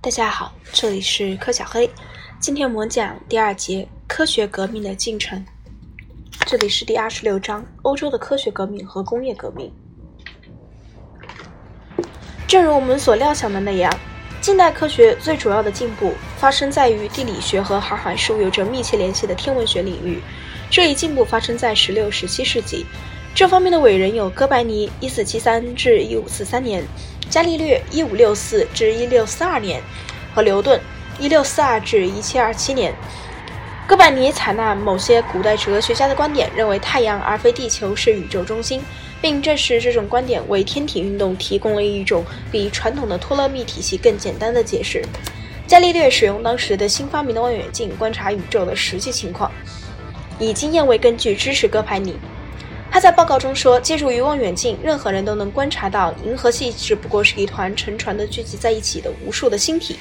大家好，这里是柯小黑。今天我们讲第二节科学革命的进程。这里是第二十六章欧洲的科学革命和工业革命。正如我们所料想的那样，近代科学最主要的进步发生在于地理学和航海事务有着密切联系的天文学领域。这一进步发生在十六、十七世纪。这方面的伟人有哥白尼（一四七三至一五四三年）。伽利略（一五六四至一六四二年）和牛顿（一六四二至一七二七年）。哥白尼采纳某些古代哲学家的观点，认为太阳而非地球是宇宙中心，并证实这种观点为天体运动提供了一种比传统的托勒密体系更简单的解释。伽利略使用当时的新发明的望远镜观察宇宙的实际情况，以经验为根据支持哥白尼。他在报告中说：“借助于望远镜，任何人都能观察到银河系只不过是一团沉船的聚集在一起的无数的星体。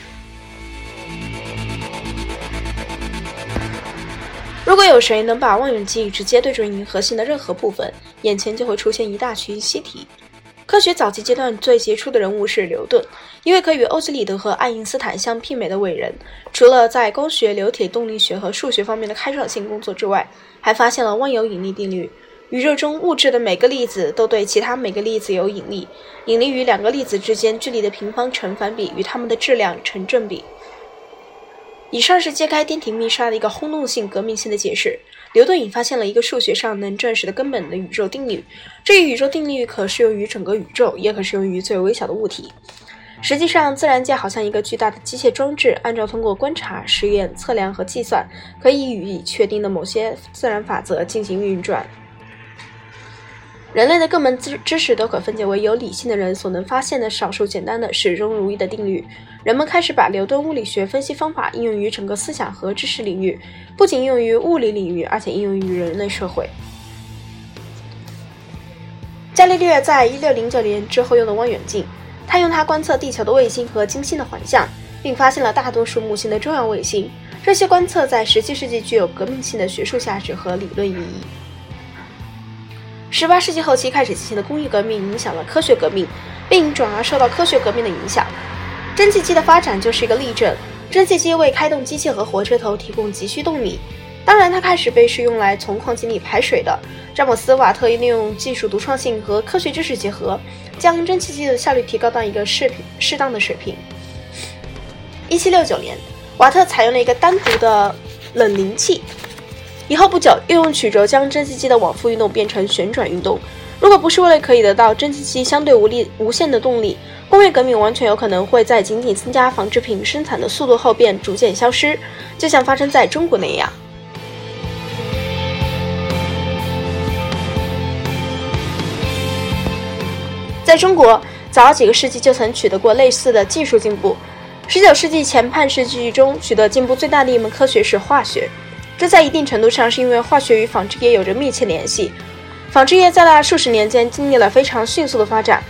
如果有谁能把望远镜直接对准银河系的任何部分，眼前就会出现一大群星体。”科学早期阶段最杰出的人物是牛顿，一位可与欧几里得和爱因斯坦相媲美的伟人。除了在光学、流体动力学和数学方面的开创性工作之外，还发现了万有引力定律。宇宙中物质的每个粒子都对其他每个粒子有引力，引力与两个粒子之间距离的平方成反比，与它们的质量成正比。以上是揭开天体密杀的一个轰动性、革命性的解释。牛顿已发现了一个数学上能证实的根本的宇宙定律，这一宇宙定律可适用于整个宇宙，也可适用于最微小的物体。实际上，自然界好像一个巨大的机械装置，按照通过观察、实验、测量和计算可以予以确定的某些自然法则进行运转。人类的各门知知识都可分解为有理性的人所能发现的少数简单的、始终如一的定律。人们开始把牛顿物理学分析方法应用于整个思想和知识领域，不仅用于物理领域，而且应用于人类社会。伽利略在一六零九年之后用的望远镜，他用它观测地球的卫星和金星的环相，并发现了大多数木星的重要卫星。这些观测在十七世纪具有革命性的学术价值和理论意义。十八世纪后期开始进行的工业革命影响了科学革命，并转而受到科学革命的影响。蒸汽机的发展就是一个例证。蒸汽机为开动机械和火车头提供急需动力。当然，它开始被是用来从矿井里排水的。詹姆斯·瓦特利用技术独创性和科学知识结合，将蒸汽机的效率提高到一个适适当的水平。一七六九年，瓦特采用了一个单独的冷凝器。以后不久，又用曲轴将蒸汽机的往复运动变成旋转运动。如果不是为了可以得到蒸汽机相对无力无限的动力，工业革命完全有可能会在仅仅增加纺织品生产的速度后便逐渐消失，就像发生在中国那样。在中国，早几个世纪就曾取得过类似的技术进步。十九世纪前半世纪中取得进步最大的一门科学是化学。这在一定程度上是因为化学与纺织业有着密切联系。纺织业在那数十年间经历了非常迅速的发展。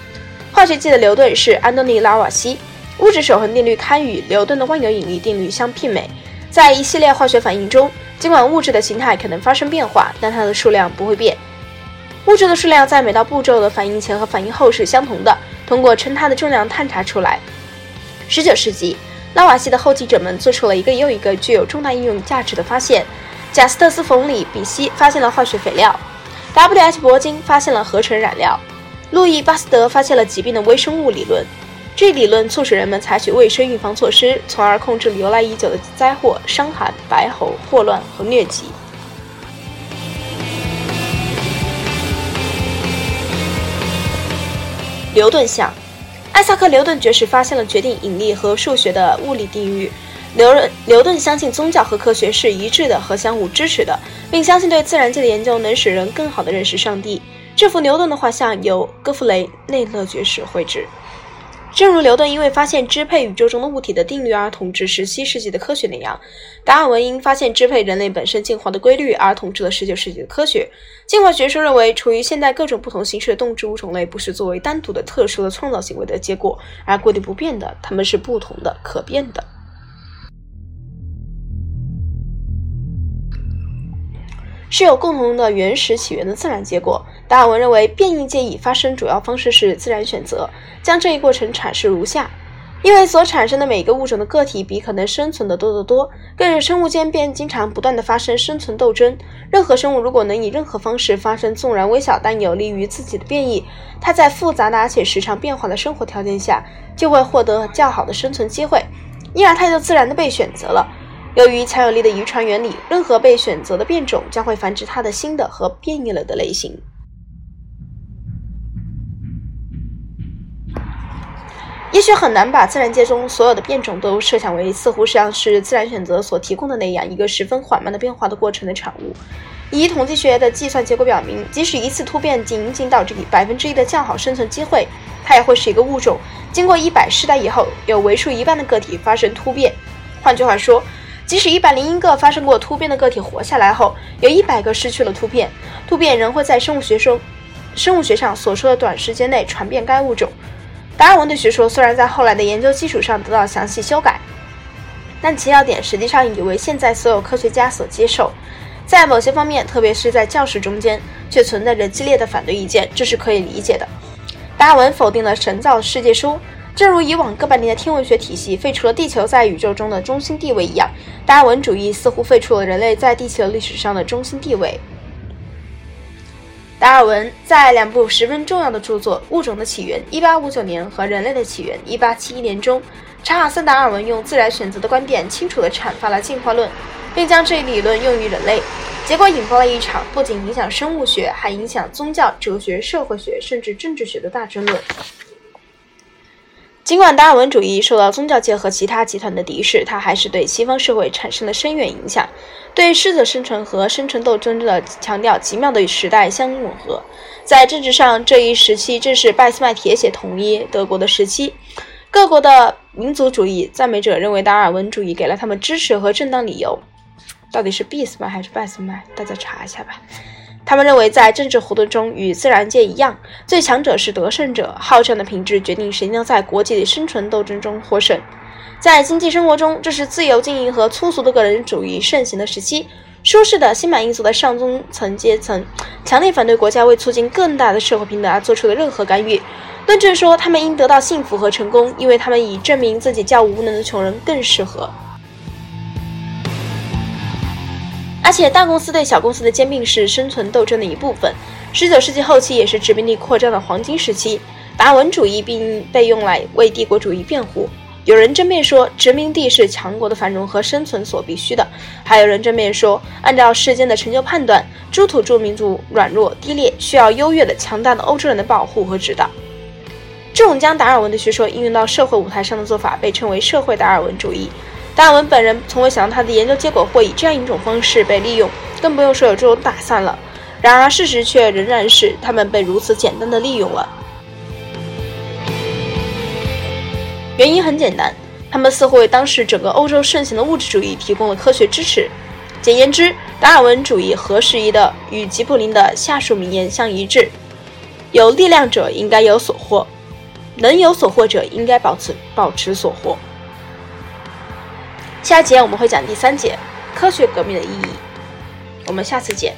化学界的牛顿是安东尼·拉瓦锡，物质守恒定律堪与牛顿的万有引力定律相媲美。在一系列化学反应中，尽管物质的形态可能发生变化，但它的数量不会变。物质的数量在每道步骤的反应前和反应后是相同的，通过称它的重量探查出来。19世纪。拉瓦锡的后继者们做出了一个又一个具有重大应用价值的发现。贾斯特斯·冯·里比希发现了化学肥料，W.H. 铂金发现了合成染料，路易·巴斯德发现了疾病的微生物理论。这理论促使人们采取卫生预防措施，从而控制由来已久的灾祸——伤寒、白喉、霍乱和疟疾。牛顿像。艾萨克·牛顿爵士发现了决定引力和数学的物理定律。牛顿牛顿相信宗教和科学是一致的和相互支持的，并相信对自然界的研究能使人更好地认识上帝。这幅牛顿的画像由戈弗雷内勒爵士绘制。正如牛顿因为发现支配宇宙中的物体的定律而统治十七世纪的科学那样，达尔文因发现支配人类本身进化的规律而统治了十九世纪的科学。进化学说认为，处于现代各种不同形式的动植物种类不是作为单独的、特殊的创造行为的结果而固定不变的，它们是不同的、可变的，是有共同的原始起源的自然结果。达尔文认为，变异界已发生主要方式是自然选择。将这一过程阐释如下：因为所产生的每个物种的个体比可能生存的多得多，更是生物间便经常不断的发生生存斗争。任何生物如果能以任何方式发生纵然微小但有利于自己的变异，它在复杂的而且时常变化的生活条件下就会获得较好的生存机会，因而它就自然的被选择了。由于强有力的遗传原理，任何被选择的变种将会繁殖它的新的和变异了的类型。也许很难把自然界中所有的变种都设想为似乎像是自然选择所提供的那样一个十分缓慢的变化的过程的产物。以统计学的计算结果表明，即使一次突变仅仅导致百分之一的较好生存机会，它也会使一个物种经过一百世代以后，有为数一半的个体发生突变。换句话说，即使一百零一个发生过突变的个体活下来后，有一百个失去了突变，突变仍会在生物学中、生物学上所说的短时间内传遍该物种。达尔文的学说虽然在后来的研究基础上得到详细修改，但其要点实际上已为现在所有科学家所接受。在某些方面，特别是在教士中间，却存在着激烈的反对意见，这是可以理解的。达尔文否定了神造世界说，正如以往各半年的天文学体系废除了地球在宇宙中的中心地位一样，达尔文主义似乎废除了人类在地球历史上的中心地位。达尔文在两部十分重要的著作《物种的起源》（1859 年）和《人类的起源》（1871 年）中，查尔斯·达尔文用自然选择的观点清楚地阐发了进化论，并将这一理论用于人类，结果引发了一场不仅影响生物学，还影响宗教、哲学、社会学甚至政治学的大争论。尽管达尔文主义受到宗教界和其他集团的敌视，它还是对西方社会产生了深远影响。对适者生存和生存斗争的强调奇妙的与时代相吻合。在政治上，这一时期正是拜斯麦铁血统一德国的时期。各国的民族主义赞美者认为达尔文主义给了他们支持和正当理由。到底是俾斯麦还是拜斯麦？大家查一下吧。他们认为，在政治活动中与自然界一样，最强者是得胜者。好战的品质决定谁能在国际的生存斗争中获胜。在经济生活中，这是自由经营和粗俗的个人主义盛行的时期。舒适的、心满意足的上中层阶层强烈反对国家为促进更大的社会平等而做出的任何干预，论证说他们应得到幸福和成功，因为他们以证明自己较无能的穷人更适合。而且，大公司对小公司的兼并是生存斗争的一部分。十九世纪后期也是殖民地扩张的黄金时期，达尔文主义并被用来为帝国主义辩护。有人争辩说，殖民地是强国的繁荣和生存所必须的；还有人争辩说，按照世间的成就判断，诸土著民族软弱低劣，需要优越的、强大的欧洲人的保护和指导。这种将达尔文的学说应用到社会舞台上的做法，被称为社会达尔文主义。达尔文本人从未想到他的研究结果会以这样一种方式被利用，更不用说有这种打算了。然而，事实却仍然是他们被如此简单的利用了。原因很简单，他们似乎为当时整个欧洲盛行的物质主义提供了科学支持。简言之，达尔文主义合时宜的与吉普林的下述名言相一致：有力量者应该有所获，能有所获者应该保持保持所获。下节我们会讲第三节科学革命的意义，我们下次见。